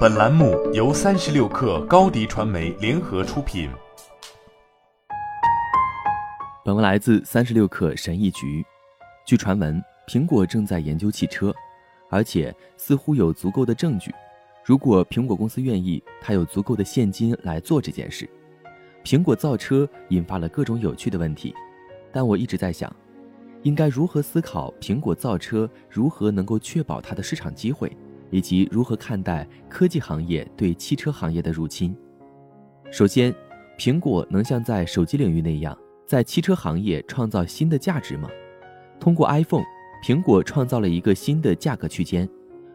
本栏目由三十六氪高低传媒联合出品。本文来自三十六氪神译局。据传闻，苹果正在研究汽车，而且似乎有足够的证据。如果苹果公司愿意，它有足够的现金来做这件事。苹果造车引发了各种有趣的问题，但我一直在想，应该如何思考苹果造车如何能够确保它的市场机会。以及如何看待科技行业对汽车行业的入侵？首先，苹果能像在手机领域那样，在汽车行业创造新的价值吗？通过 iPhone，苹果创造了一个新的价格区间，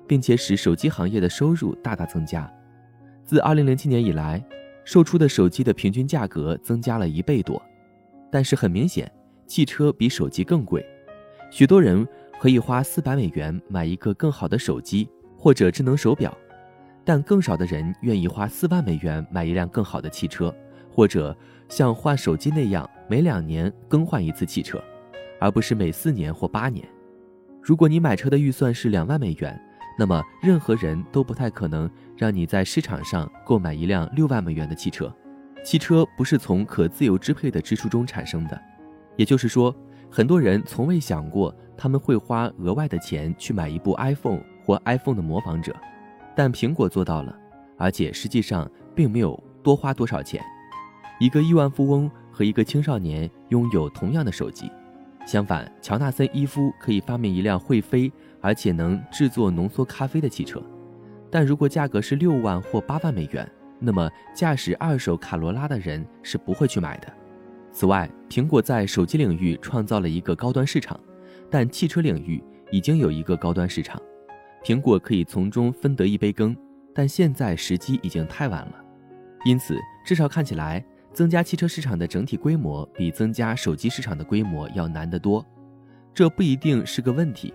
并且使手机行业的收入大大增加。自2007年以来，售出的手机的平均价格增加了一倍多。但是很明显，汽车比手机更贵。许多人可以花400美元买一个更好的手机。或者智能手表，但更少的人愿意花四万美元买一辆更好的汽车，或者像换手机那样每两年更换一次汽车，而不是每四年或八年。如果你买车的预算是两万美元，那么任何人都不太可能让你在市场上购买一辆六万美元的汽车。汽车不是从可自由支配的支出中产生的，也就是说，很多人从未想过他们会花额外的钱去买一部 iPhone。或 iPhone 的模仿者，但苹果做到了，而且实际上并没有多花多少钱。一个亿万富翁和一个青少年拥有同样的手机，相反，乔纳森·伊夫可以发明一辆会飞而且能制作浓缩咖啡的汽车。但如果价格是六万或八万美元，那么驾驶二手卡罗拉的人是不会去买的。此外，苹果在手机领域创造了一个高端市场，但汽车领域已经有一个高端市场。苹果可以从中分得一杯羹，但现在时机已经太晚了。因此，至少看起来，增加汽车市场的整体规模比增加手机市场的规模要难得多。这不一定是个问题。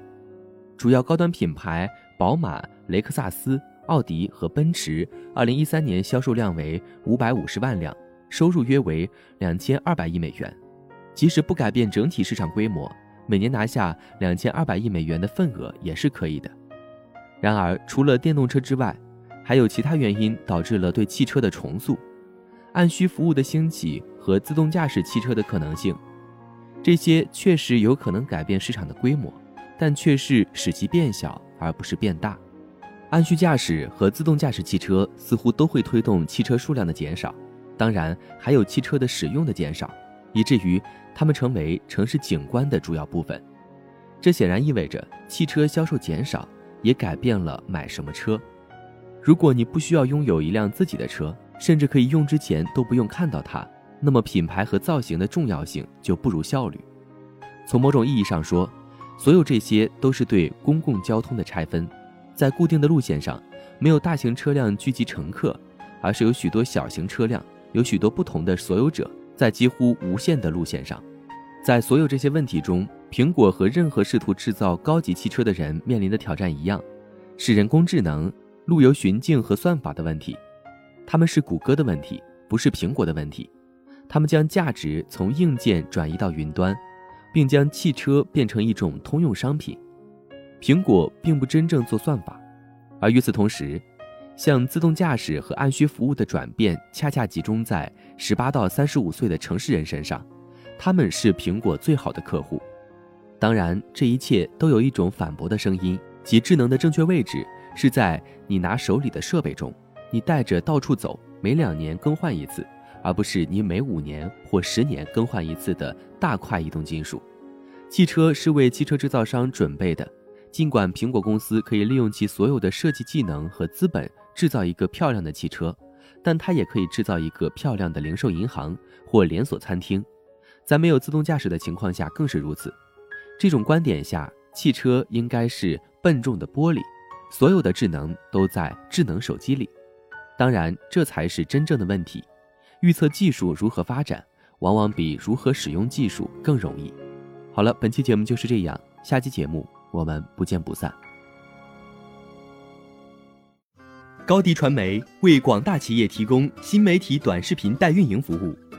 主要高端品牌宝马、雷克萨斯、奥迪和奔驰，2013年销售量为550万辆，收入约为2200亿美元。即使不改变整体市场规模，每年拿下2200亿美元的份额也是可以的。然而，除了电动车之外，还有其他原因导致了对汽车的重塑，按需服务的兴起和自动驾驶汽车的可能性，这些确实有可能改变市场的规模，但却是使其变小而不是变大。按需驾驶和自动驾驶汽车似乎都会推动汽车数量的减少，当然还有汽车的使用的减少，以至于它们成为城市景观的主要部分。这显然意味着汽车销售减少。也改变了买什么车。如果你不需要拥有一辆自己的车，甚至可以用之前都不用看到它，那么品牌和造型的重要性就不如效率。从某种意义上说，所有这些都是对公共交通的拆分。在固定的路线上，没有大型车辆聚集乘客，而是有许多小型车辆，有许多不同的所有者，在几乎无限的路线上。在所有这些问题中，苹果和任何试图制造高级汽车的人面临的挑战一样，是人工智能、路由寻径和算法的问题。他们是谷歌的问题，不是苹果的问题。他们将价值从硬件转移到云端，并将汽车变成一种通用商品。苹果并不真正做算法，而与此同时，向自动驾驶和按需服务的转变恰恰集中在十八到三十五岁的城市人身上，他们是苹果最好的客户。当然，这一切都有一种反驳的声音，即智能的正确位置是在你拿手里的设备中，你带着到处走，每两年更换一次，而不是你每五年或十年更换一次的大块移动金属。汽车是为汽车制造商准备的，尽管苹果公司可以利用其所有的设计技能和资本制造一个漂亮的汽车，但它也可以制造一个漂亮的零售银行或连锁餐厅，在没有自动驾驶的情况下更是如此。这种观点下，汽车应该是笨重的玻璃，所有的智能都在智能手机里。当然，这才是真正的问题。预测技术如何发展，往往比如何使用技术更容易。好了，本期节目就是这样，下期节目我们不见不散。高迪传媒为广大企业提供新媒体短视频代运营服务，